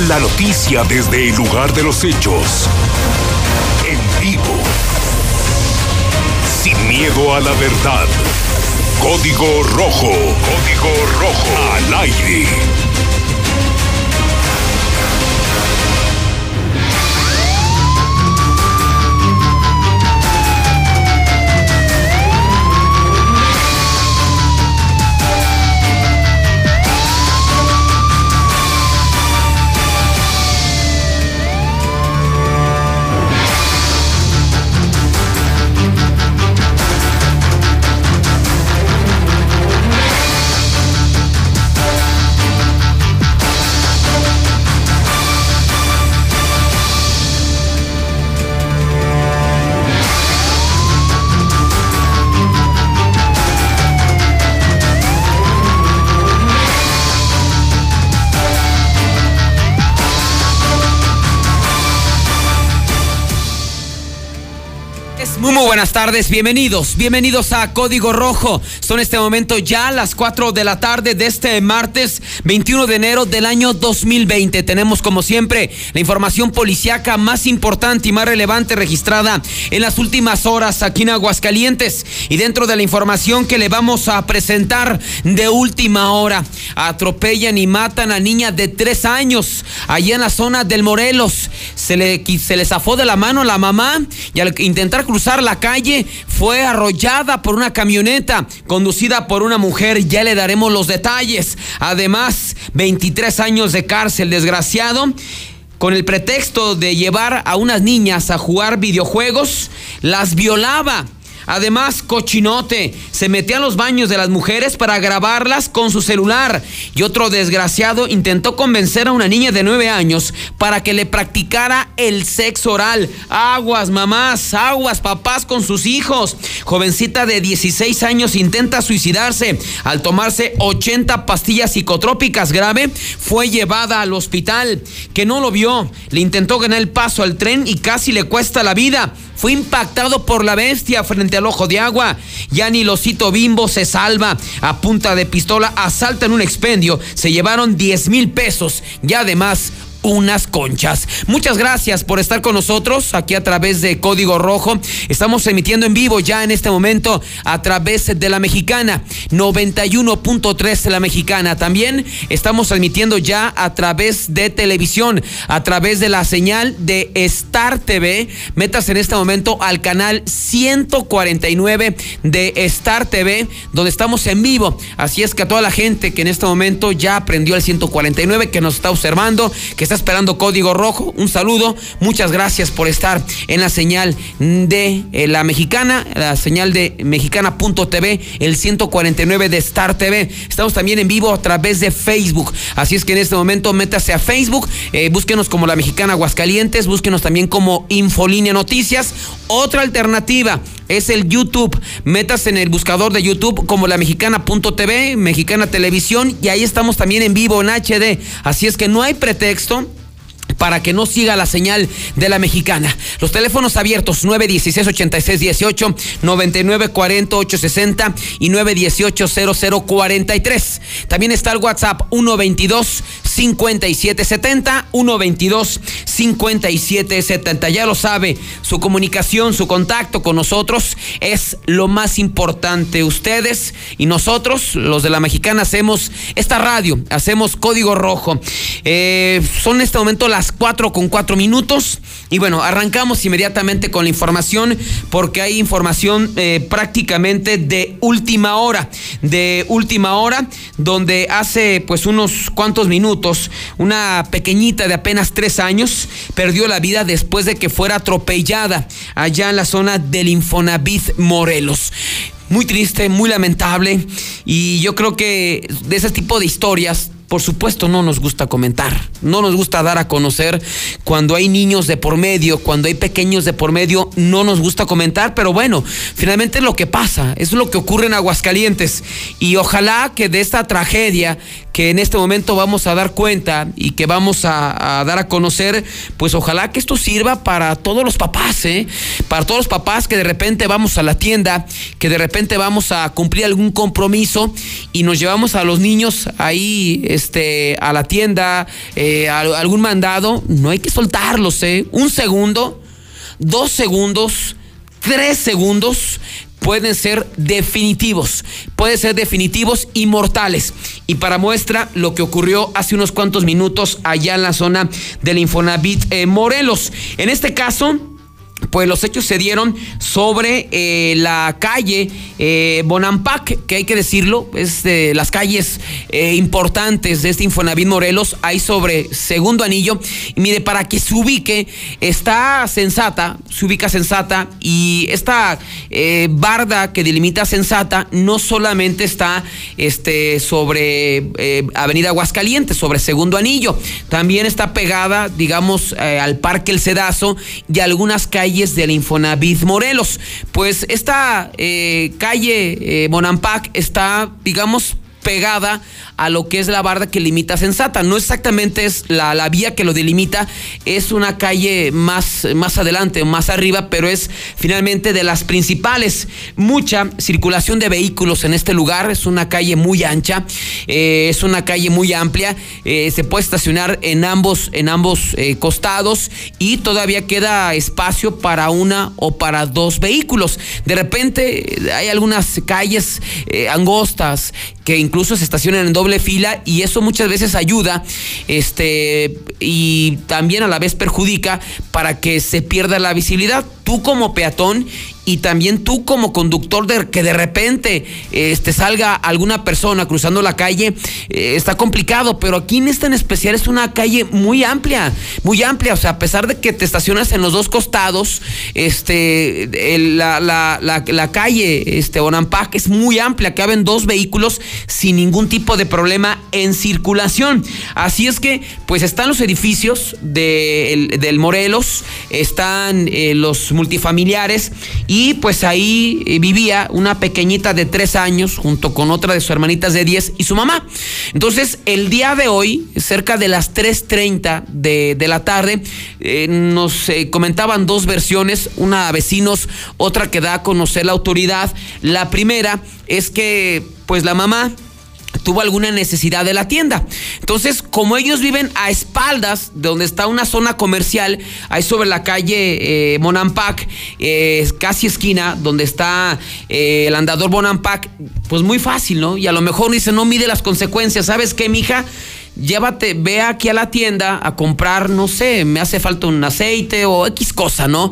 La noticia desde el lugar de los hechos. En vivo. Sin miedo a la verdad. Código Rojo. Código Rojo. Al aire. Tardes, bienvenidos, bienvenidos a Código Rojo. Son este momento ya las 4 de la tarde de este martes 21 de enero del año 2020. Tenemos como siempre la información policiaca más importante y más relevante registrada en las últimas horas aquí en Aguascalientes. Y dentro de la información que le vamos a presentar de última hora, atropellan y matan a niña de 3 años allá en la zona del Morelos. Se le, se le zafó de la mano la mamá y al intentar cruzar la calle fue arrollada por una camioneta conducida por una mujer. Ya le daremos los detalles. Además, 23 años de cárcel, desgraciado con el pretexto de llevar a unas niñas a jugar videojuegos, las violaba Además, cochinote, se metía a los baños de las mujeres para grabarlas con su celular. Y otro desgraciado intentó convencer a una niña de nueve años para que le practicara el sexo oral. Aguas, mamás, aguas, papás con sus hijos. Jovencita de 16 años intenta suicidarse al tomarse 80 pastillas psicotrópicas grave. Fue llevada al hospital. Que no lo vio. Le intentó ganar el paso al tren y casi le cuesta la vida fue impactado por la bestia frente al ojo de agua. Ya ni Losito Bimbo se salva. A punta de pistola asaltan un expendio. Se llevaron 10 mil pesos y además unas conchas. Muchas gracias por estar con nosotros aquí a través de Código Rojo. Estamos emitiendo en vivo ya en este momento a través de la mexicana 91.3 de la mexicana. También estamos emitiendo ya a través de televisión, a través de la señal de Star TV. Metas en este momento al canal 149 de Star TV, donde estamos en vivo. Así es que a toda la gente que en este momento ya aprendió el 149, que nos está observando, que está esperando código rojo. Un saludo, muchas gracias por estar en la señal de eh, la mexicana, la señal de mexicana.tv, el 149 de Star TV. Estamos también en vivo a través de Facebook. Así es que en este momento métase a Facebook, eh, búsquenos como la mexicana Aguascalientes, búsquenos también como Infolínea Noticias. Otra alternativa es el YouTube. Metas en el buscador de YouTube como la mexicana.tv, mexicana televisión, y ahí estamos también en vivo en HD. Así es que no hay pretexto para que no siga la señal de la mexicana. Los teléfonos abiertos 916-8618, 9940-860 y 918-0043. También está el WhatsApp 122-5770, 122-5770. Ya lo sabe, su comunicación, su contacto con nosotros es lo más importante. Ustedes y nosotros, los de la mexicana, hacemos esta radio, hacemos código rojo. Eh, son en este momento las 4 con 4 minutos. Y bueno, arrancamos inmediatamente con la información porque hay información eh, prácticamente de última hora. De última hora, donde hace pues unos cuantos minutos una pequeñita de apenas 3 años perdió la vida después de que fuera atropellada allá en la zona del Infonavit Morelos muy triste, muy lamentable y yo creo que de ese tipo de historias por supuesto no nos gusta comentar, no nos gusta dar a conocer cuando hay niños de por medio, cuando hay pequeños de por medio, no nos gusta comentar, pero bueno, finalmente es lo que pasa, es lo que ocurre en Aguascalientes y ojalá que de esta tragedia que en este momento vamos a dar cuenta y que vamos a, dar a conocer, pues ojalá que esto sirva para todos los papás, ¿eh? para todos los papás que de repente vamos a la tienda, que de repente vamos a cumplir algún compromiso y nos llevamos a los niños ahí este, a la tienda, eh, algún mandado, no hay que soltarlos, ¿eh? Un segundo, dos segundos, tres segundos pueden ser definitivos, pueden ser definitivos y mortales. Y para muestra lo que ocurrió hace unos cuantos minutos allá en la zona del Infonavit eh, Morelos. En este caso, pues los hechos se dieron sobre eh, la calle eh, Bonampak, que hay que decirlo, es de las calles eh, importantes de este Infonavit Morelos, ahí sobre segundo anillo. Y mire, para que se ubique, está sensata, se ubica sensata, y esta barda que delimita sensata no solamente está este, sobre Avenida Aguascalientes, sobre segundo anillo, también está pegada, digamos, al Parque El Cedazo y algunas calles del Infonavit Morelos. Pues esta eh, calle eh, Monampac está, digamos, pegada a lo que es la barda que limita Sensata. No exactamente es la, la vía que lo delimita, es una calle más, más adelante, más arriba, pero es finalmente de las principales. Mucha circulación de vehículos en este lugar, es una calle muy ancha, eh, es una calle muy amplia, eh, se puede estacionar en ambos, en ambos eh, costados y todavía queda espacio para una o para dos vehículos. De repente hay algunas calles angostas que incluso se estacionan en doble fila y eso muchas veces ayuda este y también a la vez perjudica para que se pierda la visibilidad. Tú como peatón y también tú como conductor que de repente este, salga alguna persona cruzando la calle, eh, está complicado, pero aquí en esta en especial es una calle muy amplia, muy amplia, o sea, a pesar de que te estacionas en los dos costados, este, la, la, la, calle este, Bonampak es muy amplia, caben dos vehículos sin ningún tipo de problema en circulación. Así es que, pues están los edificios de, del Morelos, están eh, los multifamiliares y pues ahí eh, vivía una pequeñita de tres años junto con otra de sus hermanitas de 10 y su mamá. Entonces, el día de hoy, cerca de las 3.30 de, de la tarde, eh, nos eh, comentaban dos versiones, una a vecinos, otra que da a conocer la autoridad. La primera es que pues la mamá tuvo alguna necesidad de la tienda. Entonces, como ellos viven a espaldas de donde está una zona comercial, ahí sobre la calle eh, Monampak, eh, casi esquina, donde está eh, el andador Monampak, pues muy fácil, ¿no? Y a lo mejor dice, no mide las consecuencias. ¿Sabes qué, mija? Llévate, ve aquí a la tienda a comprar, no sé, me hace falta un aceite o X cosa, ¿no?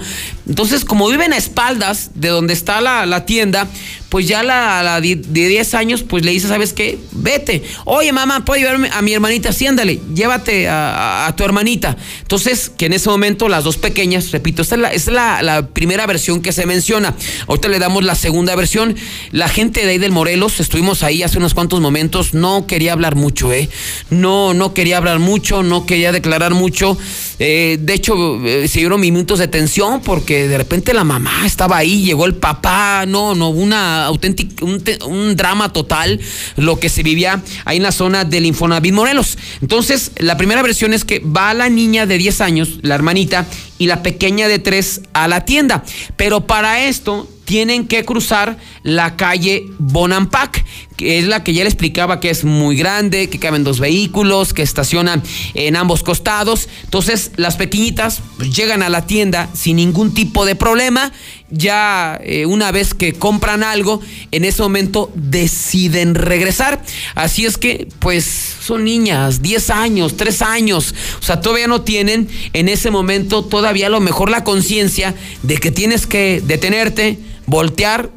Entonces, como viven a espaldas de donde está la, la tienda, pues ya la, la de 10 años, pues le dice, ¿sabes qué? Vete. Oye, mamá, ¿puedo llevarme a mi hermanita? Sí, llévate a, tu hermanita. Entonces, que en ese momento las dos pequeñas, repito, esta es, la, la, primera versión que se menciona. Ahorita le damos la segunda versión. La gente de ahí del Morelos, estuvimos ahí hace unos cuantos momentos, no quería hablar mucho, ¿eh? No, no quería hablar mucho, no quería declarar mucho. Eh, de hecho, eh, se dieron minutos de tensión porque de repente la mamá estaba ahí, llegó el papá, no, no, una auténtico, un, drama total lo que se vivía ahí en la zona del Infonavit Morelos. Entonces, la primera versión es que va la niña de 10 años, la hermanita, y la pequeña de 3 a la tienda. Pero para esto tienen que cruzar la calle Bonampak, que es la que ya le explicaba que es muy grande, que caben dos vehículos, que estacionan en ambos costados. Entonces, las pequeñitas llegan a la tienda sin ningún tipo de problema. Ya eh, una vez que compran algo, en ese momento deciden regresar. Así es que, pues, son niñas, 10 años, 3 años. O sea, todavía no tienen en ese momento todavía a lo mejor la conciencia de que tienes que detenerte voltear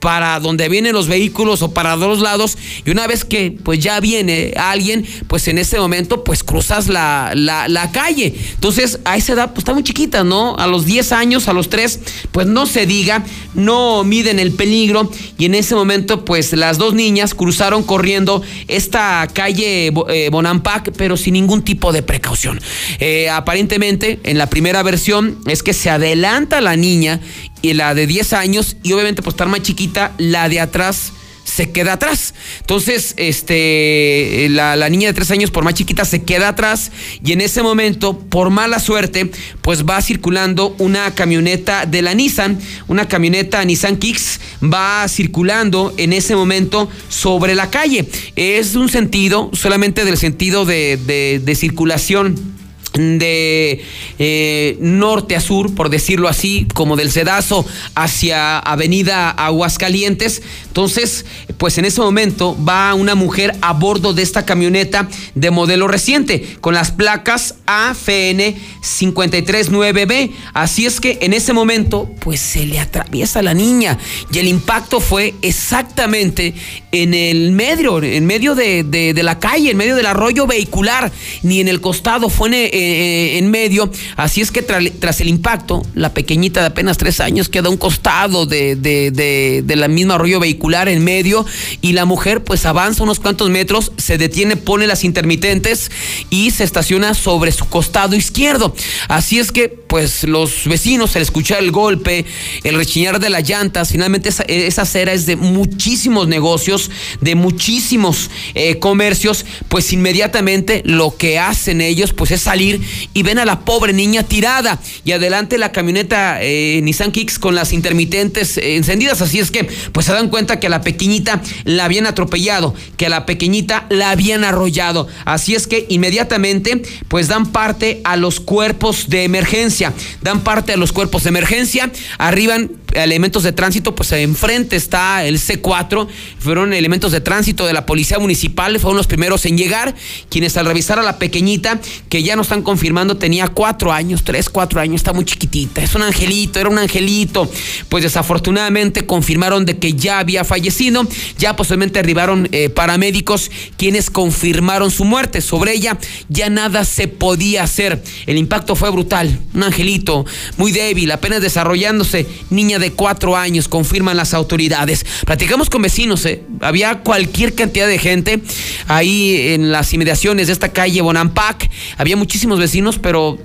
para donde vienen los vehículos o para dos lados y una vez que pues ya viene alguien pues en ese momento pues cruzas la, la, calle. Entonces a esa edad pues está muy chiquita no a los 10 años a los 3 pues no se diga no miden el peligro y en ese momento pues las dos niñas cruzaron corriendo esta calle eh, Bonampak pero sin ningún tipo de precaución. Eh, aparentemente en la primera versión es que se adelanta la niña y la de 10 años y obviamente pues estar más chiquita, la de atrás se queda atrás. Entonces, este, la, la niña de tres años, por más chiquita, se queda atrás y en ese momento, por mala suerte, pues va circulando una camioneta de la Nissan, una camioneta Nissan Kicks, va circulando en ese momento sobre la calle. Es un sentido, solamente del sentido de, de, de circulación de eh, norte a sur, por decirlo así, como del Cedazo hacia Avenida Aguascalientes. Entonces, pues en ese momento va una mujer a bordo de esta camioneta de modelo reciente, con las placas AFN 539B. Así es que en ese momento, pues se le atraviesa la niña y el impacto fue exactamente en el medio, en medio de, de la calle, en medio del arroyo vehicular, ni en el costado, fue en eh, en medio. Así es que tras el impacto, la pequeñita de apenas tres años queda a un costado de, de, la misma arroyo vehicular en medio y la mujer pues avanza unos cuantos metros, se detiene, pone las intermitentes y se estaciona sobre su costado izquierdo. Así es que pues los vecinos al escuchar el golpe, el rechinar de las llantas, finalmente esa, esa acera es de muchísimos negocios, de muchísimos eh, comercios, pues inmediatamente lo que hacen ellos pues es salir y ven a la pobre niña tirada y adelante la camioneta eh, Nissan Kicks con las intermitentes eh, encendidas. Así es que pues se dan cuenta que a la pequeñita la habían atropellado, que a la pequeñita la habían arrollado. Así es que inmediatamente pues dan parte a los cuerpos de emergencia, dan parte a los cuerpos de emergencia, arriban elementos de tránsito, pues enfrente está el C4, fueron elementos de tránsito de la policía municipal, fueron los primeros en llegar, quienes al revisar a la pequeñita, que ya no están confirmando, tenía cuatro años, tres, cuatro años, está muy chiquitita, es un angelito, era un angelito, pues desafortunadamente confirmaron de que ya había fallecido, ya posiblemente arribaron eh, paramédicos quienes confirmaron su muerte, sobre ella ya nada se podía hacer, el impacto fue brutal, un angelito muy débil, apenas desarrollándose, niña de cuatro años, confirman las autoridades. Platicamos con vecinos, ¿eh? Había cualquier cantidad de gente ahí en las inmediaciones de esta calle Bonampak. Había muchísimos vecinos, pero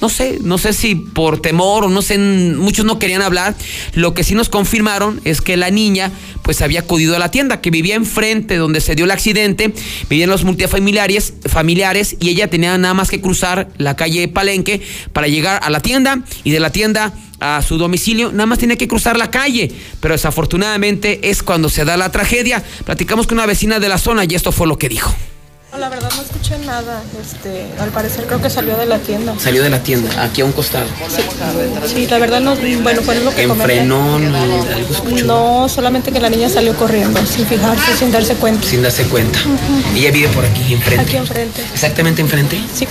no sé, no sé si por temor o no sé, muchos no querían hablar. Lo que sí nos confirmaron es que la niña pues había acudido a la tienda, que vivía enfrente donde se dio el accidente, vivían los multifamiliares familiares y ella tenía nada más que cruzar la calle Palenque para llegar a la tienda y de la tienda a su domicilio, nada más tiene que cruzar la calle, pero desafortunadamente es cuando se da la tragedia. Platicamos con una vecina de la zona y esto fue lo que dijo. La verdad no escuché nada, este, al parecer creo que salió de la tienda. Salió de la tienda, aquí a un costado. Sí, la verdad no, bueno, fue lo que Enfrenó, no, No, solamente que la niña salió corriendo, sin fijarse, sin darse cuenta. Sin darse cuenta. Ella vive por aquí, enfrente. Aquí enfrente. ¿Exactamente enfrente? Sí.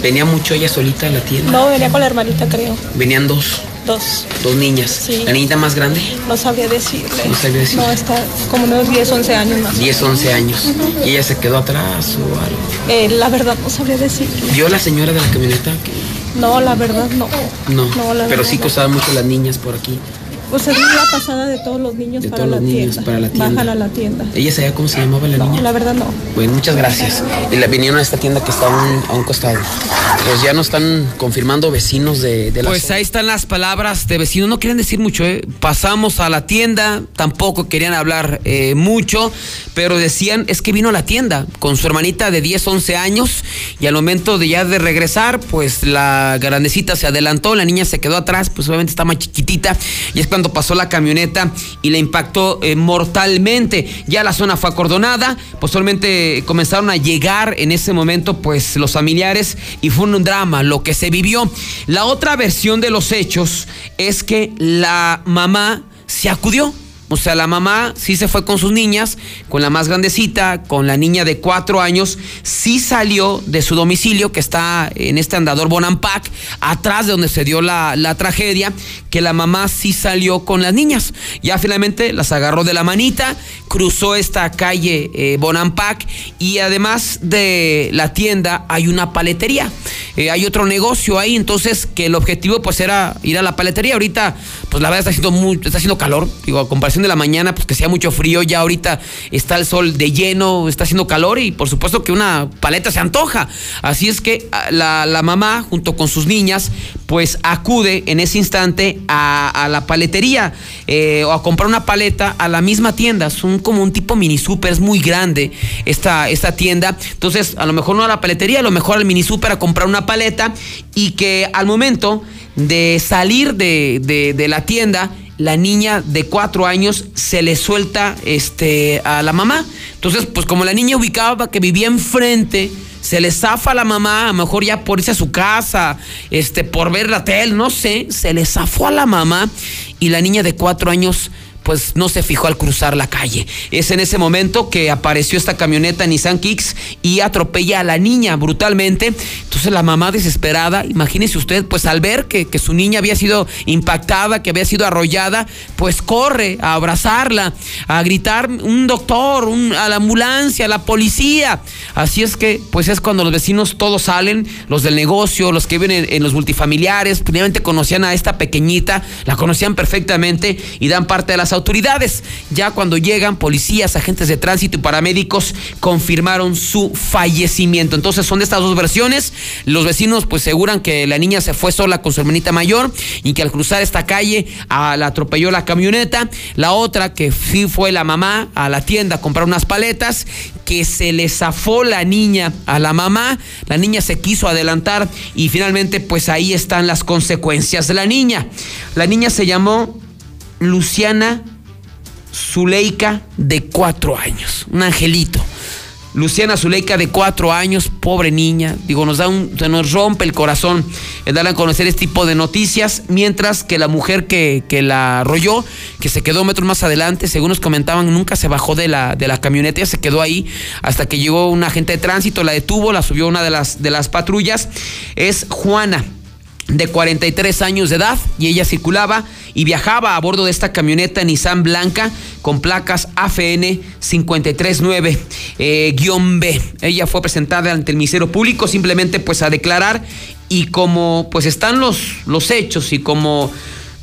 ¿Venía mucho ella solita a la tienda? No, venía con la hermanita, creo. ¿Venían dos? Dos. Dos niñas. Sí. ¿La niñita más grande? No sabría decirle. No sabría decirle. No, está como unos 10, 11 años más. 10, 11 años. ¿Y ella se quedó atrás o algo? Eh, la verdad no sabría decir. ¿Vio la señora de la camioneta? No, la verdad no. No, no la pero verdad, sí usaban mucho las niñas por aquí. Pues es la pasada de todos los niños, De para, todos la los niños tienda. para la tienda. Bajan a la tienda. ¿Ella sabía cómo se llamaba la No, niña? la verdad no. Bueno, muchas gracias. Y la vinieron a esta tienda que está a un, a un costado. Pues ya nos están confirmando vecinos de, de la Pues zona. ahí están las palabras de vecinos. No quieren decir mucho, ¿eh? Pasamos a la tienda, tampoco querían hablar eh, mucho, pero decían, es que vino a la tienda con su hermanita de 10, 11 años y al momento de ya de regresar, pues la grandecita se adelantó, la niña se quedó atrás, pues obviamente está más chiquitita y es cuando pasó la camioneta y la impactó eh, mortalmente. Ya la zona fue acordonada, posteriormente comenzaron a llegar en ese momento pues los familiares y fue un drama lo que se vivió. La otra versión de los hechos es que la mamá se acudió. O sea, la mamá sí se fue con sus niñas, con la más grandecita, con la niña de cuatro años, sí salió de su domicilio, que está en este andador Bonampak, atrás de donde se dio la, tragedia, que la mamá sí salió con las niñas. Ya finalmente las agarró de la manita, cruzó esta calle eh, y además de la tienda hay una paletería. Eh, hay otro negocio ahí, entonces que el objetivo pues era ir a la paletería. Ahorita, pues la verdad está haciendo muy, está haciendo calor, digo, comparación de la mañana, pues que sea mucho frío, ya ahorita está el sol de lleno, está haciendo calor y por supuesto que una paleta se antoja. Así es que ah, la, la mamá, junto con sus niñas, pues acude en ese instante a, la paletería eh, o a comprar una paleta a la misma tienda. Son como un tipo mini super, es muy grande esta, esta tienda. Entonces, a lo mejor no a la paletería, a lo mejor al mini super a comprar una paleta y que al momento de salir de, de la tienda, la niña de cuatro años se le suelta este, a la mamá. Entonces, pues como la niña ubicaba que vivía enfrente, se le zafa a la mamá, a lo mejor ya por irse a su casa, este, por ver la tele, no sé, se le zafó a la mamá y la niña de cuatro años pues no se fijó al cruzar la calle. Es en ese momento que apareció esta camioneta Nissan Kicks y atropella a la niña brutalmente. Entonces la mamá desesperada, imagínese usted, pues al ver que, que su niña había sido impactada, que había sido arrollada, pues corre a abrazarla, a gritar un doctor, a la ambulancia, a la policía. Así es que, pues es cuando los vecinos todos salen, los del negocio, los que viven en, los multifamiliares, primeramente conocían a esta pequeñita, la conocían perfectamente y dan parte de las autoridades. Ya cuando llegan, policías, agentes de tránsito y paramédicos confirmaron su fallecimiento. Entonces son de estas dos versiones. Los vecinos pues aseguran que la niña se fue sola con su hermanita mayor y que al cruzar esta calle a, la atropelló la camioneta. La otra que sí fue la mamá a la tienda a comprar unas paletas, que se le zafó la niña a la mamá. La niña se quiso adelantar y finalmente pues ahí están las consecuencias la niña. La niña se llamó Luciana Zuleika de cuatro años, un angelito. Luciana Zuleika de cuatro años, pobre niña, digo, nos da un, se nos rompe el corazón el darle a conocer este tipo de noticias, mientras que la mujer que, que, la arrolló, que se quedó metros más adelante, según nos comentaban, nunca se bajó de la, de la camioneta, se quedó ahí hasta que llegó un agente de tránsito, la detuvo, la subió una de las, de las patrullas, es Juana de 43 años de edad y ella circulaba y viajaba a bordo de esta camioneta Nissan blanca con placas AFN 539-B. Eh, ella fue presentada ante el Ministerio Público simplemente pues a declarar y como pues están los, los hechos y como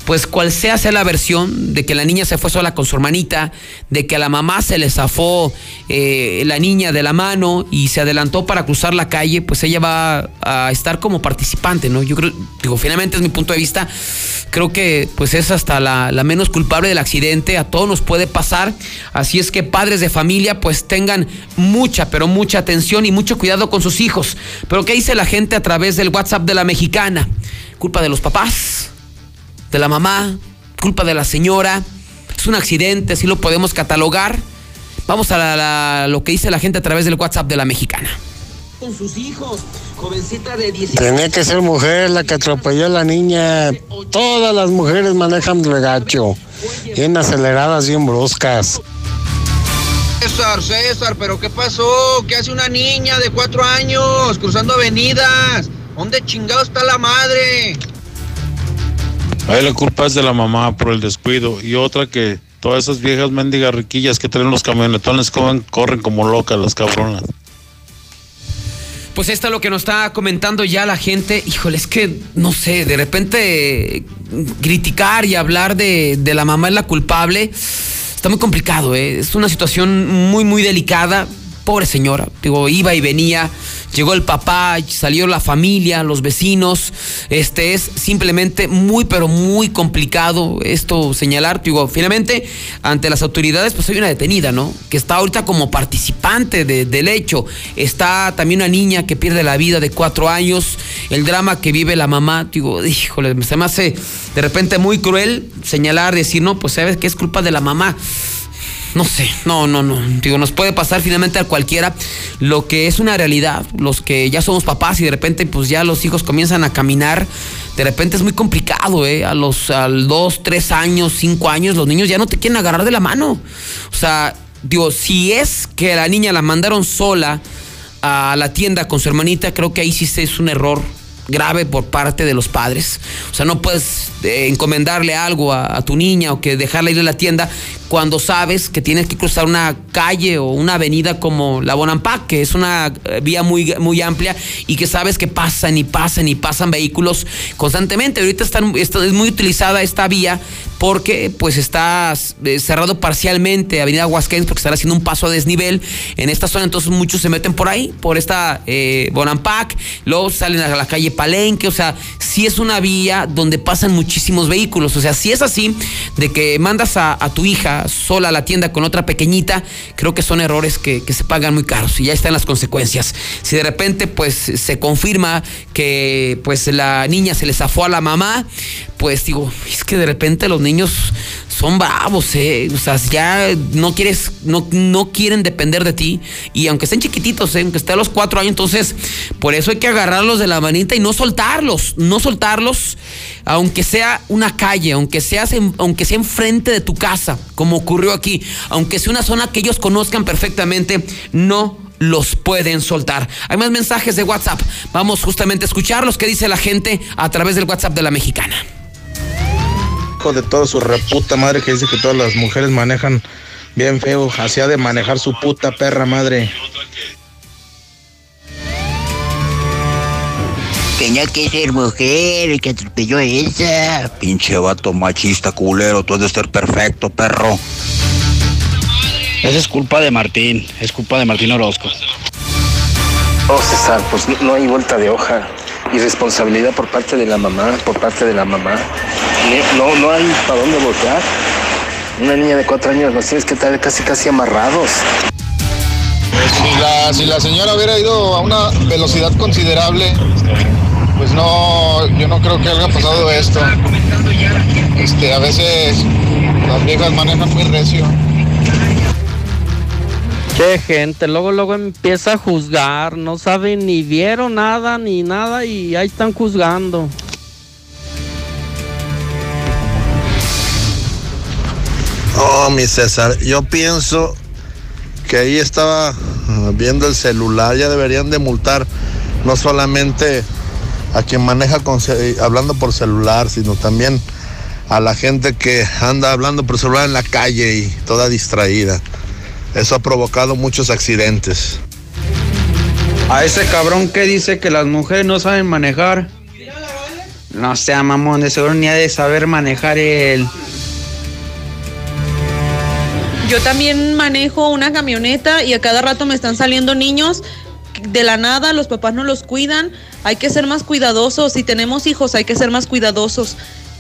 pues cual sea sea la versión de que la niña se fue sola con su hermanita, de que a la mamá se le zafó eh, la niña de la mano y se adelantó para cruzar la calle, pues ella va a estar como participante, ¿no? Yo creo, digo, finalmente es mi punto de vista, creo que pues es hasta la, la menos culpable del accidente, a todos nos puede pasar, así es que padres de familia pues tengan mucha, pero mucha atención y mucho cuidado con sus hijos. Pero ¿qué dice la gente a través del WhatsApp de la mexicana? Culpa de los papás de la mamá, culpa de la señora. Es un accidente, así lo podemos catalogar. Vamos a lo que dice la gente a través del WhatsApp de la mexicana. Con sus hijos, jovencita de 17 Tenía que ser mujer la que atropelló a la niña. Todas las mujeres manejan regacho, bien aceleradas, bien bruscas. César, César, pero ¿qué pasó? ¿Qué hace una niña de cuatro años cruzando avenidas? ¿Dónde chingado está la madre? Ahí la culpa es de la mamá por el descuido y otra que todas esas viejas mendigas riquillas que traen los camionetones corren, como locas las cabronas. Pues esto es lo que nos está comentando ya la gente. Híjole, es que no sé, de repente criticar y hablar de, de la mamá es la culpable está muy complicado, ¿eh? es una situación muy, muy delicada. Pobre señora, digo, iba y venía llegó el papá, salió la familia, los vecinos. Este es simplemente muy, pero muy complicado esto señalar. Digo, finalmente, ante las autoridades, pues hay una detenida, ¿no? Que está ahorita como participante del hecho. Está también una niña que pierde la vida de cuatro años. El drama que vive la mamá, digo, híjole, se me hace de repente muy cruel señalar, decir, no, pues sabes que es culpa de la mamá no sé, no, no, no. Digo, nos puede pasar finalmente a cualquiera lo que es una realidad. Los que ya somos papás y de repente, pues ya los hijos comienzan a caminar. De repente es muy complicado, ¿eh? A los al dos, tres años, cinco años, los niños ya no te quieren agarrar de la mano. O sea, digo, si es que la niña la mandaron sola a la tienda con su hermanita, creo que ahí sí es un error grave por parte de los padres. O sea, no puedes eh, encomendarle algo a, tu niña o que dejarla ir a la tienda cuando sabes que tienes que cruzar una calle o una avenida como la Bonampak, que es una eh, vía muy, muy amplia y que sabes que pasan y pasan y pasan vehículos constantemente. Ahorita están, es muy utilizada esta vía porque pues está eh, cerrado parcialmente Avenida Aguascalientes porque están haciendo un paso a desnivel en esta zona, entonces muchos se meten por ahí, por esta eh, Bonampak, luego salen a la calle Palenque, o sea, sí es una vía donde pasan muchísimos vehículos, o sea, si es así, de que mandas a, tu hija sola a la tienda con otra pequeñita, creo que son errores que, que se pagan muy caros y ya están las consecuencias. Si de repente pues se confirma que pues la niña se le zafó a la mamá, pues digo, es que de repente los niños son bravos, ¿eh? O sea, ya no quieres, no, no quieren depender de ti. Y aunque estén chiquititos, ¿eh? aunque estén a los cuatro años, entonces, por eso hay que agarrarlos de la manita y no soltarlos, no soltarlos, aunque sea una calle, aunque, seas aunque sea enfrente de tu casa, como ocurrió aquí, aunque sea una zona que ellos conozcan perfectamente, no los pueden soltar. Hay más mensajes de WhatsApp. Vamos justamente a escucharlos. ¿Qué dice la gente a través del WhatsApp de la mexicana? De toda su reputa madre que dice que todas las mujeres manejan bien feo, hacía de manejar su puta perra madre. Tenía que ser mujer el que atropelló a esa. Pinche vato machista culero, tú has de ser perfecto, perro. Esa es culpa de Martín, es culpa de Martín Orozco. Oh, César, pues no hay vuelta de hoja. Irresponsabilidad por parte de la mamá, por parte de la mamá. No, no hay para dónde voltear. Una niña de cuatro años los tienes que traer casi casi amarrados. Si la, si la señora hubiera ido a una velocidad considerable, pues no, yo no creo que haya pasado esto. Este, a veces las viejas manejan muy recio. Qué gente, luego luego empieza a juzgar, no saben ni vieron nada ni nada y ahí están juzgando. Oh, mi César, yo pienso que ahí estaba ah, viendo el celular, ya deberían de multar no solamente a quien maneja con, hablando por celular, sino también a la gente que anda hablando por celular en la calle y toda distraída. Eso ha provocado muchos accidentes. A ese cabrón que dice que las mujeres no saben manejar. No sea mamón, de seguro ni ha de saber manejar él. Yo también manejo una camioneta y a cada rato me están saliendo niños de la nada, los papás no los cuidan, hay que ser más cuidadosos, si tenemos hijos hay que ser más cuidadosos.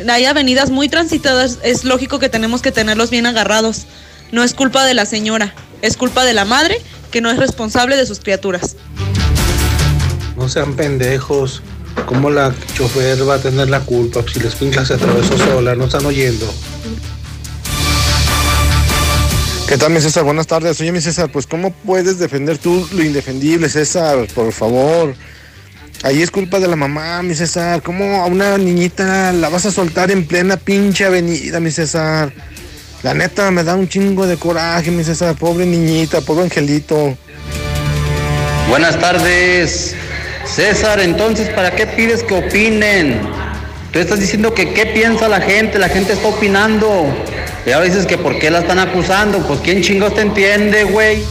Hay avenidas muy transitadas, es lógico que tenemos que tenerlos bien agarrados. No es culpa de la señora, es culpa de la madre que no es responsable de sus criaturas. No sean pendejos. ¿Cómo la chofer va a tener la culpa si la escuincla se atravesó sola? No están oyendo. ¿Qué tal, mi César? Buenas tardes. Oye, mi César, pues ¿cómo puedes defender tú lo indefendible, César? Por favor. Ahí es culpa de la mamá, mi César. ¿Cómo a una niñita la vas a soltar en plena pinche avenida, mi César? La neta me da un chingo de coraje, mi César, pobre niñita, pobre angelito. Buenas tardes. César, entonces, ¿para qué pides que opinen? Tú estás diciendo que qué piensa la gente, la gente está opinando. Y ahora dices que por qué la están acusando. Pues quién chingos te entiende, güey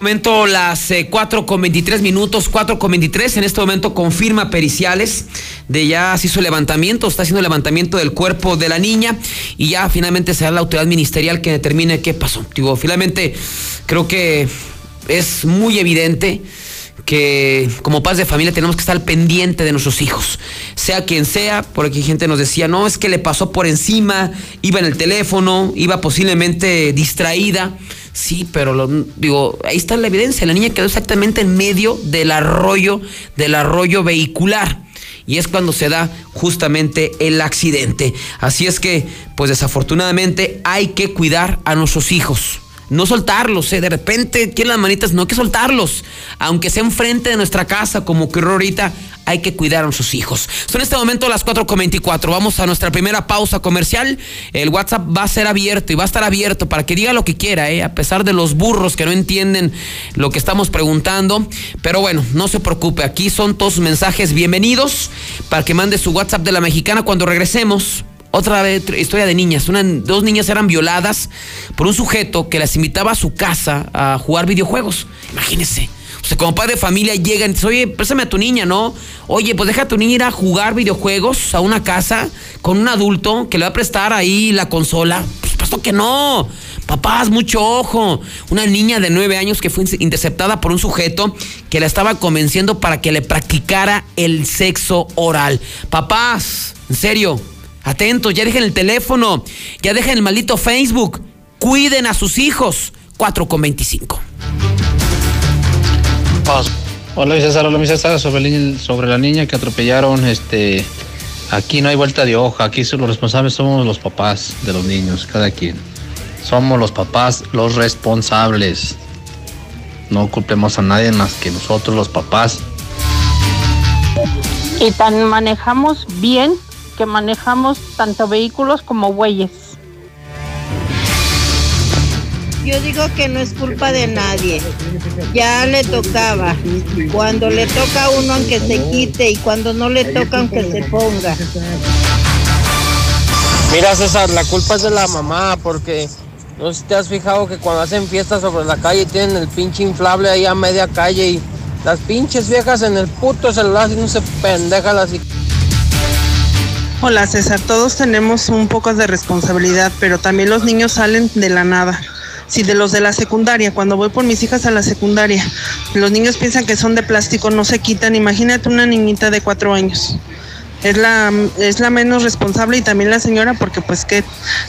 momento las 4 eh, con 23 minutos, 4 con 23. En este momento confirma periciales de ya se hizo levantamiento, está haciendo levantamiento del cuerpo de la niña y ya finalmente será la autoridad ministerial que determine qué pasó. Digo, finalmente creo que es muy evidente que como paz de familia tenemos que estar pendiente de nuestros hijos, sea quien sea, porque gente nos decía, no, es que le pasó por encima, iba en el teléfono, iba posiblemente distraída. Sí, pero lo, digo, ahí está la evidencia. La niña quedó exactamente en medio del arroyo, del arroyo vehicular. Y es cuando se da justamente el accidente. Así es que, pues desafortunadamente, hay que cuidar a nuestros hijos no soltarlos, ¿eh? de repente quieren las manitas, no hay que soltarlos, aunque sea enfrente de nuestra casa, como ocurrió ahorita, hay que cuidar a nuestros hijos. Son en este momento las 4.24, vamos a nuestra primera pausa comercial, el WhatsApp va a ser abierto y va a estar abierto para que diga lo que quiera, ¿eh? a pesar de los burros que no entienden lo que estamos preguntando, pero bueno, no se preocupe, aquí son todos mensajes bienvenidos para que mande su WhatsApp de la mexicana cuando regresemos. Otra vez, historia de niñas. dos niñas eran violadas por un sujeto que las invitaba a su casa a jugar videojuegos. Imagínense. O sea, como padre de familia llegan y dicen, oye, préstame a tu niña, ¿no? Oye, pues deja a tu niña ir a jugar videojuegos a una casa con un adulto que le va a prestar ahí la consola. Pues puesto que no. Papás, mucho ojo. Una niña de nueve años que fue interceptada por un sujeto que la estaba convenciendo para que le practicara el sexo oral. Papás, en serio, atentos, ya dejen el teléfono, ya dejen el maldito Facebook. Cuiden a sus hijos. 4 con 25. Hola, César, hola, mi César, sobre, sobre la niña que atropellaron, este, aquí no hay vuelta de hoja, aquí los responsables somos los papás de los niños, cada quien. Somos los papás los responsables. No culpemos a nadie más que nosotros los papás. Y tan manejamos bien que manejamos tanto vehículos como bueyes. Yo digo que no es culpa de nadie. Ya le tocaba. Cuando le toca a uno aunque se quite y cuando no le toca aunque se ponga. Mira César, la culpa es de la mamá porque no sé si te has fijado que cuando hacen fiestas sobre la calle tienen el pinche inflable ahí a media calle y las pinches viejas en el puto celular no se pendejan así. Hola César, todos tenemos un poco de responsabilidad, pero también los niños salen de la nada. Si de los de la secundaria, cuando voy por mis hijas a la secundaria, los niños piensan que son de plástico, no se quitan. Imagínate una niñita de cuatro años. Es la, es la menos responsable y también la señora porque pues que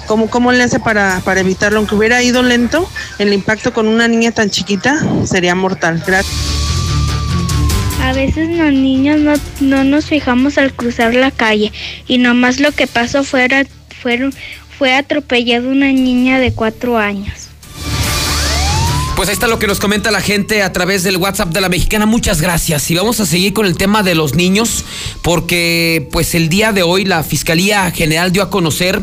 cómo, cómo le hace para, para evitarlo aunque hubiera ido lento el impacto con una niña tan chiquita sería mortal. Gracias a veces los niños no, no nos fijamos al cruzar la calle y nomás lo que pasó fuera, fueron, fue atropellado una niña de cuatro años. Pues ahí está lo que nos comenta la gente a través del WhatsApp de la mexicana. Muchas gracias. Y vamos a seguir con el tema de los niños, porque pues el día de hoy la Fiscalía General dio a conocer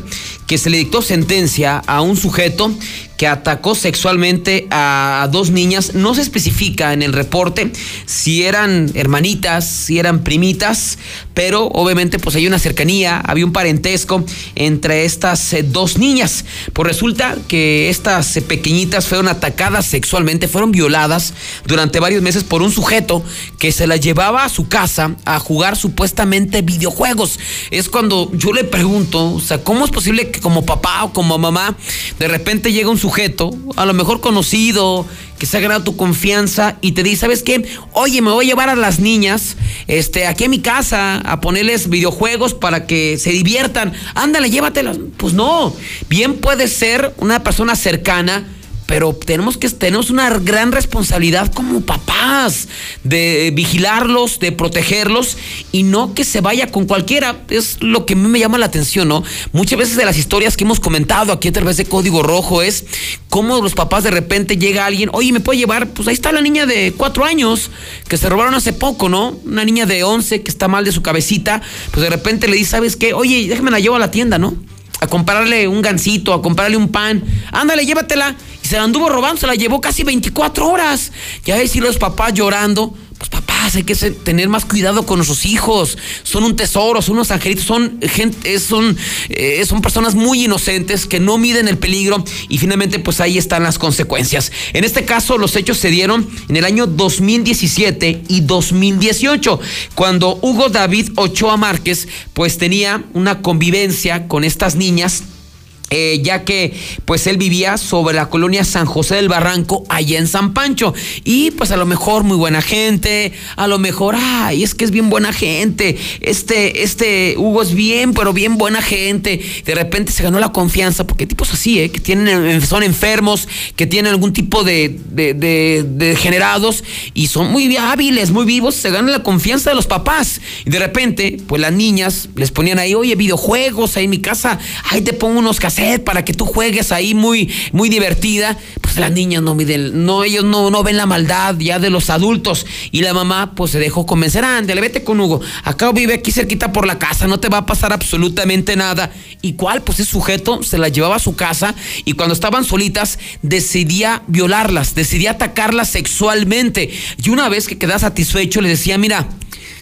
que se le dictó sentencia a un sujeto que atacó sexualmente a dos niñas. No se especifica en el reporte si eran hermanitas, si eran primitas, pero obviamente pues hay una cercanía, había un parentesco entre estas eh, dos niñas. Pues resulta que estas eh, pequeñitas fueron atacadas sexualmente, fueron violadas durante varios meses por un sujeto que se las llevaba a su casa a jugar supuestamente videojuegos. Es cuando yo le pregunto, o sea, ¿cómo es posible que como papá o como mamá de repente llega un sujeto a lo mejor conocido, que se ha ganado tu confianza y te dice, ¿sabes qué? Oye, me voy a llevar a las niñas este, aquí a mi casa a ponerles videojuegos para que se diviertan. Ándale, llévatelas. Pues no, bien puede ser una persona cercana pero tenemos que tenemos una gran responsabilidad como papás de vigilarlos, de protegerlos y no que se vaya con cualquiera. Es lo que a mí me llama la atención, ¿no? Muchas veces de las historias que hemos comentado aquí a través de Código Rojo es cómo los papás de repente llega alguien, oye, ¿me puede llevar? Pues ahí está la niña de cuatro años que se robaron hace poco, ¿no? Una niña de once que está mal de su cabecita, pues de repente le dice, ¿sabes qué? Oye, déjame la llevo a la tienda, ¿no? a comprarle un gansito, a comprarle un pan. Ándale, llévatela. Y se la anduvo robando, se la llevó casi 24 horas. Ya ves si los papás llorando pues papás, hay que tener más cuidado con nuestros hijos. Son un tesoro, son unos angelitos, son gente, son, eh, son personas muy inocentes que no miden el peligro y finalmente pues ahí están las consecuencias. En este caso los hechos se dieron en el año 2017 y 2018, cuando Hugo David Ochoa Márquez pues tenía una convivencia con estas niñas eh, ya que pues él vivía sobre la colonia San José del Barranco, allá en San Pancho. Y pues a lo mejor muy buena gente, a lo mejor, ay, es que es bien buena gente. Este, este Hugo es bien, pero bien buena gente. De repente se ganó la confianza, porque tipos así, ¿eh? que tienen, son enfermos, que tienen algún tipo de, de generados y son muy hábiles, muy vivos, se ganan la confianza de los papás. Y de repente, pues las niñas les ponían ahí, oye, videojuegos, ahí en mi casa, ahí te pongo unos para que tú juegues ahí muy, muy divertida, pues las niñas no miden, no, ellos no, no ven la maldad ya de los adultos. Y la mamá, pues se dejó convencer, ándale, vete con Hugo. Acá vive aquí cerquita por la casa, no te va a pasar absolutamente nada. ¿Y cuál? Pues ese sujeto se la llevaba a su casa y cuando estaban solitas decidía violarlas, decidía atacarlas sexualmente. Y una vez que quedaba satisfecho, le decía, mira,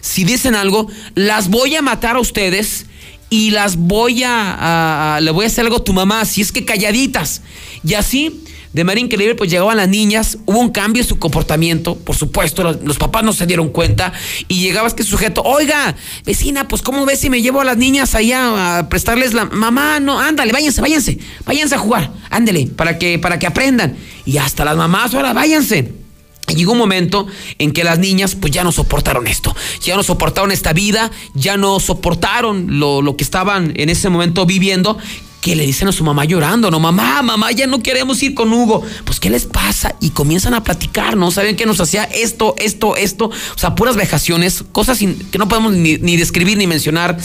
si dicen algo, las voy a matar a ustedes y las voy a, le voy a hacer algo a tu mamá, si es que calladitas. Y así De manera increíble, pues llegaban las niñas, hubo un cambio en su comportamiento, por supuesto, los, papás no se dieron cuenta, y llegaba este sujeto, oiga, vecina, pues ¿cómo ves si me llevo a las niñas allá a prestarles la mamá? No, ándale, váyanse, váyanse, váyanse a jugar, ándale, para que, para que aprendan. Y hasta las mamás, ahora váyanse. Llegó un momento en que las niñas pues ya no soportaron esto, ya no soportaron esta vida, ya no soportaron lo, lo que estaban en ese momento viviendo que le dicen a su mamá llorando, no, mamá, mamá, ya no queremos ir con Hugo. Pues, ¿qué les pasa? Y comienzan a platicar, ¿no? Saben que nos hacía esto, esto, esto. O sea, puras vejaciones, cosas que no podemos ni, ni describir ni mencionar.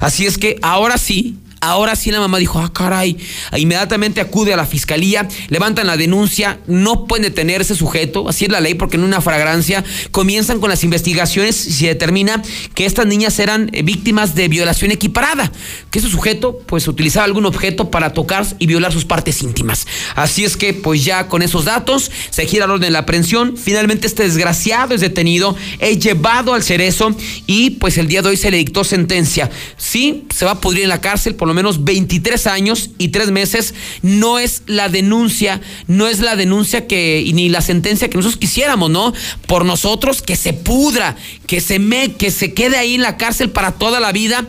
Así es que ahora sí, Ahora sí la mamá dijo, ah, caray, inmediatamente acude a la fiscalía, levantan la denuncia, no pueden detener ese sujeto, así es la ley porque hay una fragrancia, comienzan con las investigaciones y se determina que estas niñas eran eh, víctimas de violación equiparada, que ese sujeto pues utilizaba algún objeto para tocar y violar sus partes íntimas. Así es que pues ya con esos datos se gira el orden de la aprehensión, finalmente este desgraciado es detenido, es llevado al cerezo y pues el día de hoy se le dictó sentencia. Sí, se va a pudrir en la cárcel por lo menos 23 años y 3 meses, no es la denuncia, no es la denuncia que, ni la sentencia que nosotros quisiéramos, ¿no? Por nosotros, que se pudra, que se me, que se quede ahí en la cárcel para toda la vida,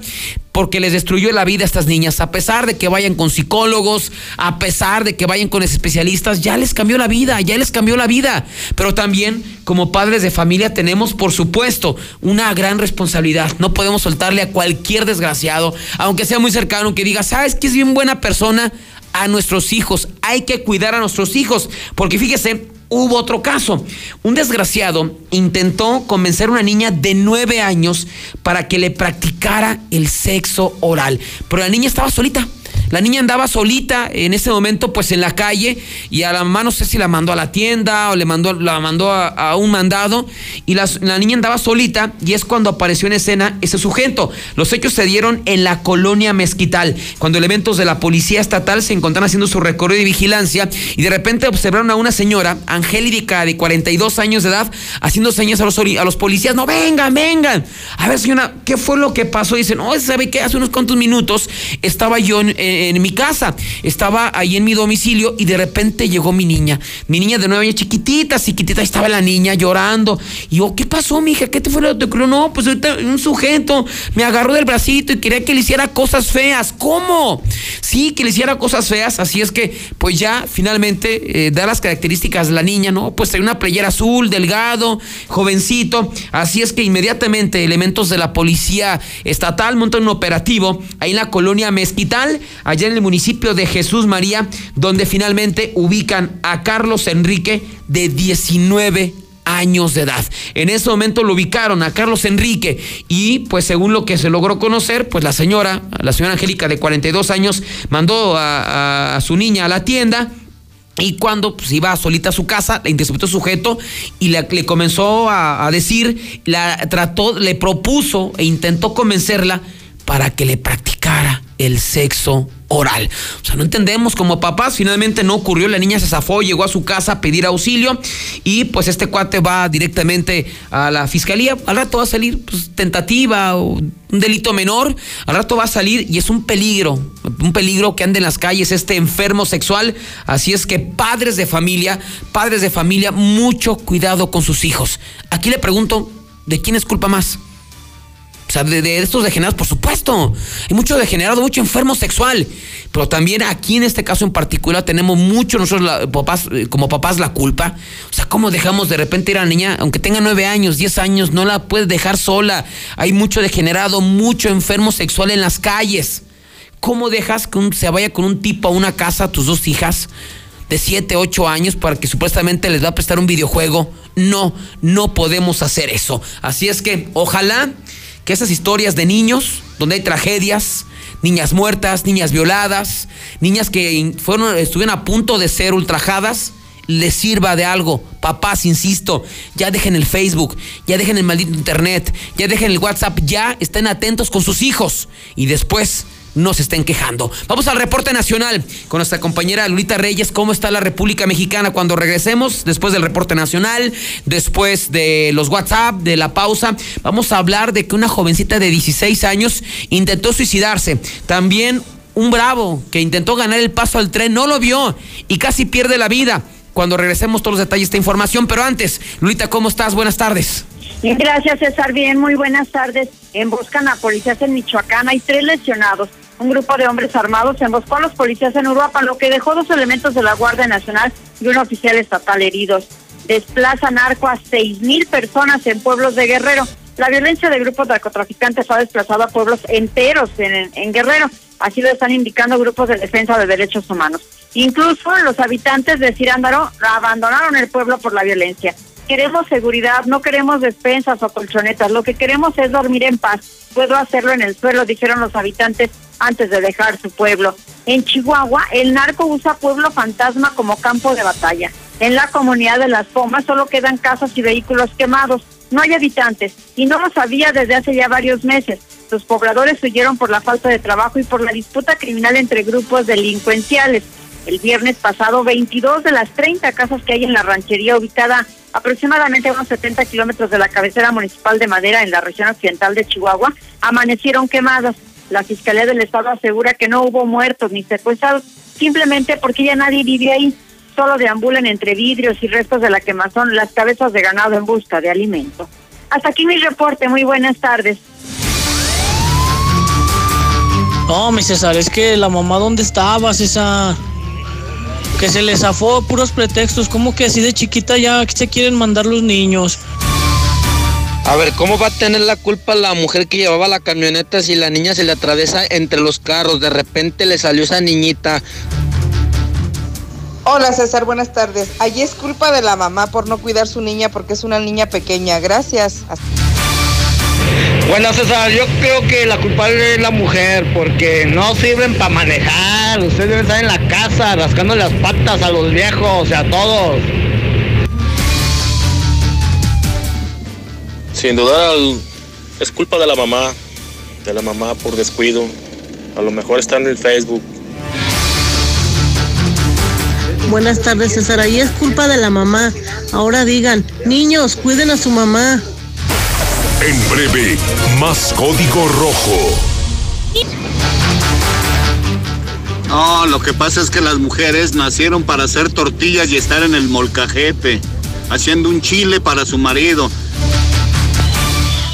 porque les destruyó la vida a estas niñas. A pesar de que vayan con psicólogos, a pesar de que vayan con especialistas, ya les cambió la vida, ya les cambió la vida. Pero también como padres de familia tenemos, por supuesto, una gran responsabilidad. No podemos soltarle a cualquier desgraciado, aunque sea muy cercano, que diga, sabes que es bien buena persona, a nuestros hijos. Hay que cuidar a nuestros hijos, porque fíjese, Hubo otro caso. Un desgraciado intentó convencer a una niña de nueve años para que le practicara el sexo oral, pero la niña estaba solita. La niña andaba solita en ese momento, pues en la calle, y a la mamá no sé si la mandó a la tienda o le mandó, la mandó a, un mandado, y la, niña andaba solita, y es cuando apareció en escena ese sujeto. Los hechos se dieron en la colonia Mezquital, cuando elementos de la policía estatal se encontraron haciendo su recorrido de vigilancia, y de repente observaron a una señora, Angélica, de 42 años de edad, haciendo señas a los, a los policías: No, vengan, vengan. A ver, señora, ¿qué fue lo que pasó? Dicen, no, ¿sabe qué? Hace unos cuantos minutos estaba yo en en mi casa. Estaba ahí en mi domicilio y de repente llegó mi niña. Mi niña de nueve años, chiquitita, chiquitita, estaba la niña llorando. Y yo, ¿qué pasó, mija? ¿Qué te fue lo que te No, pues ahorita un sujeto me agarró del bracito y quería que le hiciera cosas feas. ¿Cómo? Sí, que le hiciera cosas feas. Así es que, pues ya finalmente eh, da las características de la niña, ¿no? Pues hay una playera azul, delgado, jovencito. Así es que inmediatamente elementos de la policía estatal montan un operativo ahí en la colonia Mezquital allá en el municipio de Jesús María, donde finalmente ubican a Carlos Enrique de 19 años de edad. En ese momento lo ubicaron a Carlos Enrique y pues según lo que se logró conocer, pues la señora, la señora Angélica de 42 años, mandó a, su niña a la tienda. Y cuando pues, iba solita a su casa, la interceptó sujeto y le, le comenzó a, a, decir, la trató, le propuso e intentó convencerla para que le practicara el sexo oral. O sea, no entendemos como papás, finalmente no ocurrió, la niña se zafó, llegó a su casa a pedir auxilio y pues este cuate va directamente a la fiscalía, al rato va a salir pues, tentativa o un delito menor, al rato va a salir y es un peligro, un peligro que ande en las calles este enfermo sexual, así es que padres de familia, padres de familia, mucho cuidado con sus hijos. Aquí le pregunto, ¿de quién es culpa más? O sea, de, estos degenerados, por supuesto. Hay mucho degenerado, mucho enfermo sexual. Pero también aquí en este caso en particular tenemos mucho nosotros eh, como papás la culpa. O sea, ¿cómo dejamos de repente ir a la niña, aunque tenga nueve años, diez años, no la puedes dejar sola? Hay mucho degenerado, mucho enfermo sexual en las calles. ¿Cómo dejas que se vaya con un tipo a una casa tus dos hijas? de siete, ocho años para que supuestamente les va a prestar un videojuego. No, no podemos hacer eso. Así es que ojalá que esas historias de niños, donde hay tragedias, niñas muertas, niñas violadas, niñas que fueron, estuvieron a punto de ser ultrajadas, les sirva de algo. Papás, insisto, ya dejen el Facebook, ya dejen el maldito Internet, ya dejen el WhatsApp, ya estén atentos con sus hijos. Y después no se estén quejando. Vamos al reporte nacional con nuestra compañera Lulita Reyes. ¿Cómo está la República Mexicana cuando regresemos? Después del reporte nacional, después de los WhatsApp, de la pausa, vamos a hablar de que una jovencita de 16 años intentó suicidarse. También un bravo que intentó ganar el paso al tren, no lo vio y casi pierde la vida. Cuando regresemos todos los detalles de esta información, pero antes, Lulita, ¿cómo estás? Buenas tardes. Gracias, César. Bien, muy buenas tardes. Emboscan a policías en Michoacán. Hay tres lesionados. Un grupo de hombres armados emboscó a los policías en Uruapan, lo que dejó dos elementos de la Guardia Nacional y un oficial estatal heridos. Desplazan arco a seis mil personas en pueblos de Guerrero. La violencia de grupos narcotraficantes ha desplazado a pueblos enteros en, en Guerrero. Así lo están indicando grupos de defensa de derechos humanos. Incluso los habitantes de Cirándaro abandonaron el pueblo por la violencia. Queremos seguridad, no queremos despensas o colchonetas, lo que queremos es dormir en paz. Puedo hacerlo en el suelo, dijeron los habitantes antes de dejar su pueblo. En Chihuahua, el narco usa pueblo fantasma como campo de batalla. En la comunidad de Las Pomas solo quedan casas y vehículos quemados. No hay habitantes y no lo sabía desde hace ya varios meses. Los pobladores huyeron por la falta de trabajo y por la disputa criminal entre grupos delincuenciales. El viernes pasado, 22 de las 30 casas que hay en la ranchería ubicada aproximadamente a unos 70 kilómetros de la cabecera municipal de Madera en la región occidental de Chihuahua, amanecieron quemadas. La Fiscalía del Estado asegura que no hubo muertos ni secuestrados, simplemente porque ya nadie vive ahí. Solo deambulan entre vidrios y restos de la quemazón las cabezas de ganado en busca de alimento. Hasta aquí mi reporte. Muy buenas tardes. No, mi César, es que la mamá, ¿dónde estaba, César? Que se les zafó puros pretextos. ¿Cómo que así de chiquita ya se quieren mandar los niños? A ver, ¿cómo va a tener la culpa la mujer que llevaba la camioneta si la niña se le atraviesa entre los carros? De repente le salió esa niñita. Hola César, buenas tardes. Allí es culpa de la mamá por no cuidar su niña porque es una niña pequeña. Gracias. Bueno, César, yo creo que la culpable es la mujer porque no sirven para manejar. Ustedes deben estar en la casa rascando las patas a los viejos y a todos. Sin duda es culpa de la mamá, de la mamá por descuido. A lo mejor está en el Facebook. Buenas tardes, César. Ahí es culpa de la mamá. Ahora digan, niños, cuiden a su mamá. En breve, más código rojo. No, lo que pasa es que las mujeres nacieron para hacer tortillas y estar en el molcajete, haciendo un chile para su marido.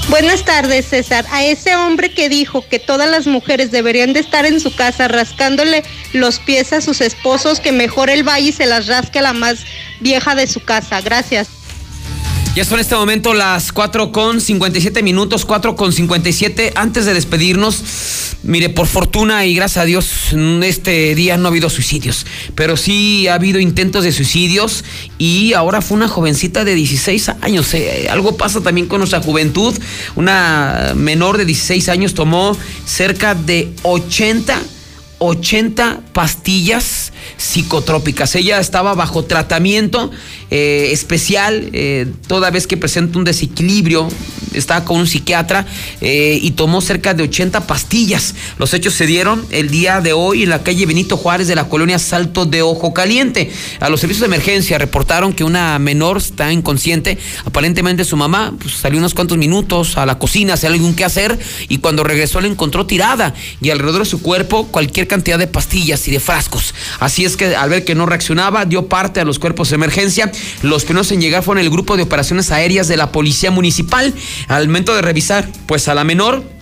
Buenas tardes, César. A ese hombre que dijo que todas las mujeres deberían de estar en su casa rascándole los pies a sus esposos, que mejor él vaya y se las rasque a la más vieja de su casa. Gracias. Ya son en este momento las 4 con 57 minutos, 4 con 57. Antes de despedirnos, mire, por fortuna y gracias a Dios, este día no ha habido suicidios, pero sí ha habido intentos de suicidios y ahora fue una jovencita de 16 años. Eh, algo pasa también con nuestra juventud. Una menor de 16 años tomó cerca de 80 80 pastillas psicotrópicas. Ella estaba bajo tratamiento eh, especial, eh, toda vez que presenta un desequilibrio, estaba con un psiquiatra eh, y tomó cerca de 80 pastillas. Los hechos se dieron el día de hoy en la calle Benito Juárez de la colonia Salto de Ojo Caliente. A los servicios de emergencia reportaron que una menor está inconsciente. Aparentemente su mamá pues, salió unos cuantos minutos a la cocina, hacer algún que hacer y cuando regresó la encontró tirada y alrededor de su cuerpo cualquier cantidad de pastillas y de frascos. Así es que al ver que no reaccionaba, dio parte a los cuerpos de emergencia. Los primeros en llegar fueron el grupo de operaciones aéreas de la Policía Municipal. Al momento de revisar, pues a la menor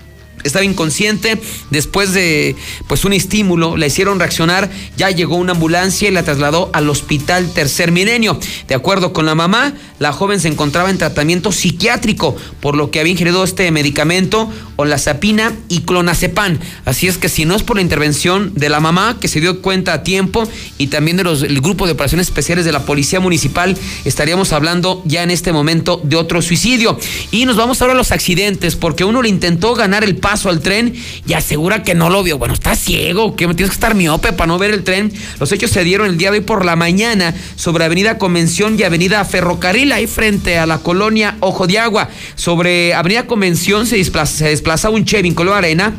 estaba inconsciente, después de pues un estímulo, la hicieron reaccionar, ya llegó una ambulancia y la trasladó al hospital Tercer Milenio. De acuerdo con la mamá, la joven se encontraba en tratamiento psiquiátrico, por lo que había ingerido este medicamento, olazapina y clonazepam. Así es que si no es por la intervención de la mamá, que se dio cuenta a tiempo, y también del grupo de operaciones especiales de la Policía Municipal, estaríamos hablando ya en este momento de otro suicidio. Y nos vamos ahora a los accidentes, porque uno le intentó ganar el paso al tren y asegura que no lo vio. Bueno, está ciego, que tienes que estar miope para no ver el tren. Los hechos se dieron el día de hoy por la mañana sobre Avenida Convención y Avenida Ferrocarril, ahí frente a la colonia Ojo de Agua. Sobre Avenida Convención se desplaza, un Chevy en color arena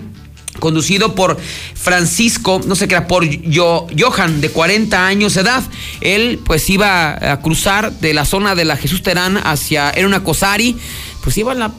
conducido por Francisco, no sé qué era, por Johan, de 40 años de edad. Él pues iba a cruzar de la zona de la Jesús Terán hacia, era una Cosari, pues iba en la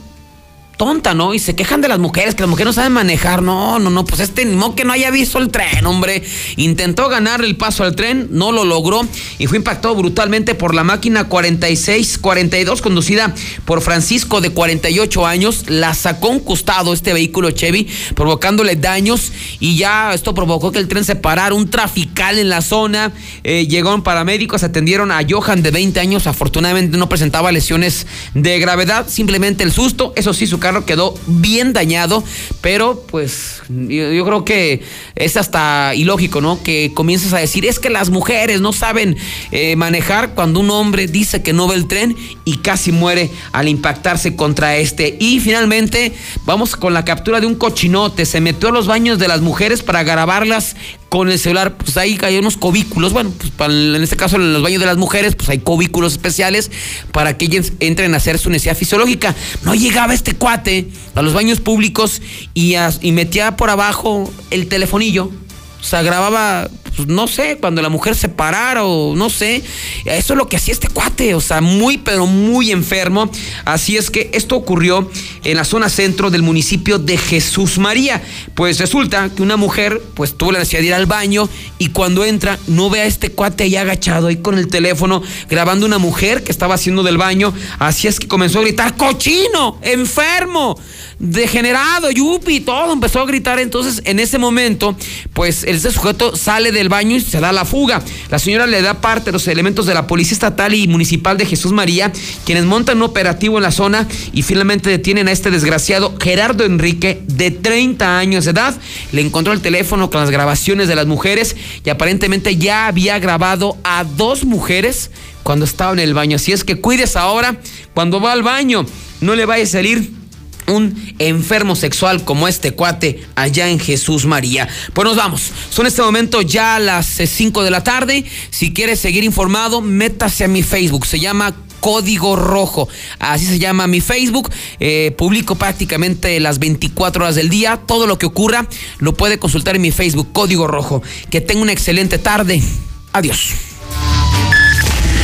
tonta, ¿no? Y se quejan de las mujeres, que las mujeres no saben manejar. No, no, no, pues este ni que no haya visto el tren, hombre. Intentó ganar el paso al tren, no lo logró y fue impactado brutalmente por la máquina 4642 conducida por Francisco de 48 años. La sacó un costado este vehículo Chevy, provocándole daños y ya esto provocó que el tren se parara. Un trafical en la zona. Eh, llegaron paramédicos, atendieron a Johan de 20 años. Afortunadamente no presentaba lesiones de gravedad, simplemente el susto. Eso sí, su carro quedó bien dañado, pero pues yo, creo que es hasta ilógico, ¿no? Que comiences a decir, es que las mujeres no saben eh, manejar cuando un hombre dice que no ve el tren y casi muere al impactarse contra este. Y finalmente vamos con la captura de un cochinote. Se metió a los baños de las mujeres para grabarlas con el celular, pues ahí hay unos cubículos, bueno, pues en este caso en los baños de las mujeres, pues hay cubículos especiales para que ellas entren a hacer su necesidad fisiológica. No llegaba este cuate a los baños públicos y, y metía por abajo el telefonillo, o sea, grababa pues, no sé, cuando la mujer se parara o no sé. Eso es lo que hacía este cuate, o sea, muy, pero muy enfermo. Así es que esto ocurrió en la zona centro del municipio de Jesús María. Pues resulta que una mujer, pues tuvo la necesidad de ir al baño y cuando entra no ve a este cuate ahí agachado, ahí con el teléfono, grabando una mujer que estaba haciendo del baño. Así es que comenzó a gritar, cochino, enfermo degenerado, yupi, todo empezó a gritar. Entonces, en ese momento, pues ese sujeto sale del baño y se da la fuga. La señora le da parte de los elementos de la Policía Estatal y Municipal de Jesús María, quienes montan un operativo en la zona y finalmente detienen a este desgraciado Gerardo Enrique, de 30 años de edad. Le encontró el teléfono con las grabaciones de las mujeres y aparentemente ya había grabado a dos mujeres cuando estaba en el baño. Así es que cuides ahora cuando va al baño. No le vaya a salir un enfermo sexual como este cuate allá en Jesús María. Pues nos vamos. Son este momento ya las 5 de la tarde. Si quieres seguir informado, métase a mi Facebook. Se llama Código Rojo. Así se llama mi Facebook. Eh, publico prácticamente las 24 horas del día. Todo lo que ocurra lo puede consultar en mi Facebook, Código Rojo. Que tenga una excelente tarde. Adiós.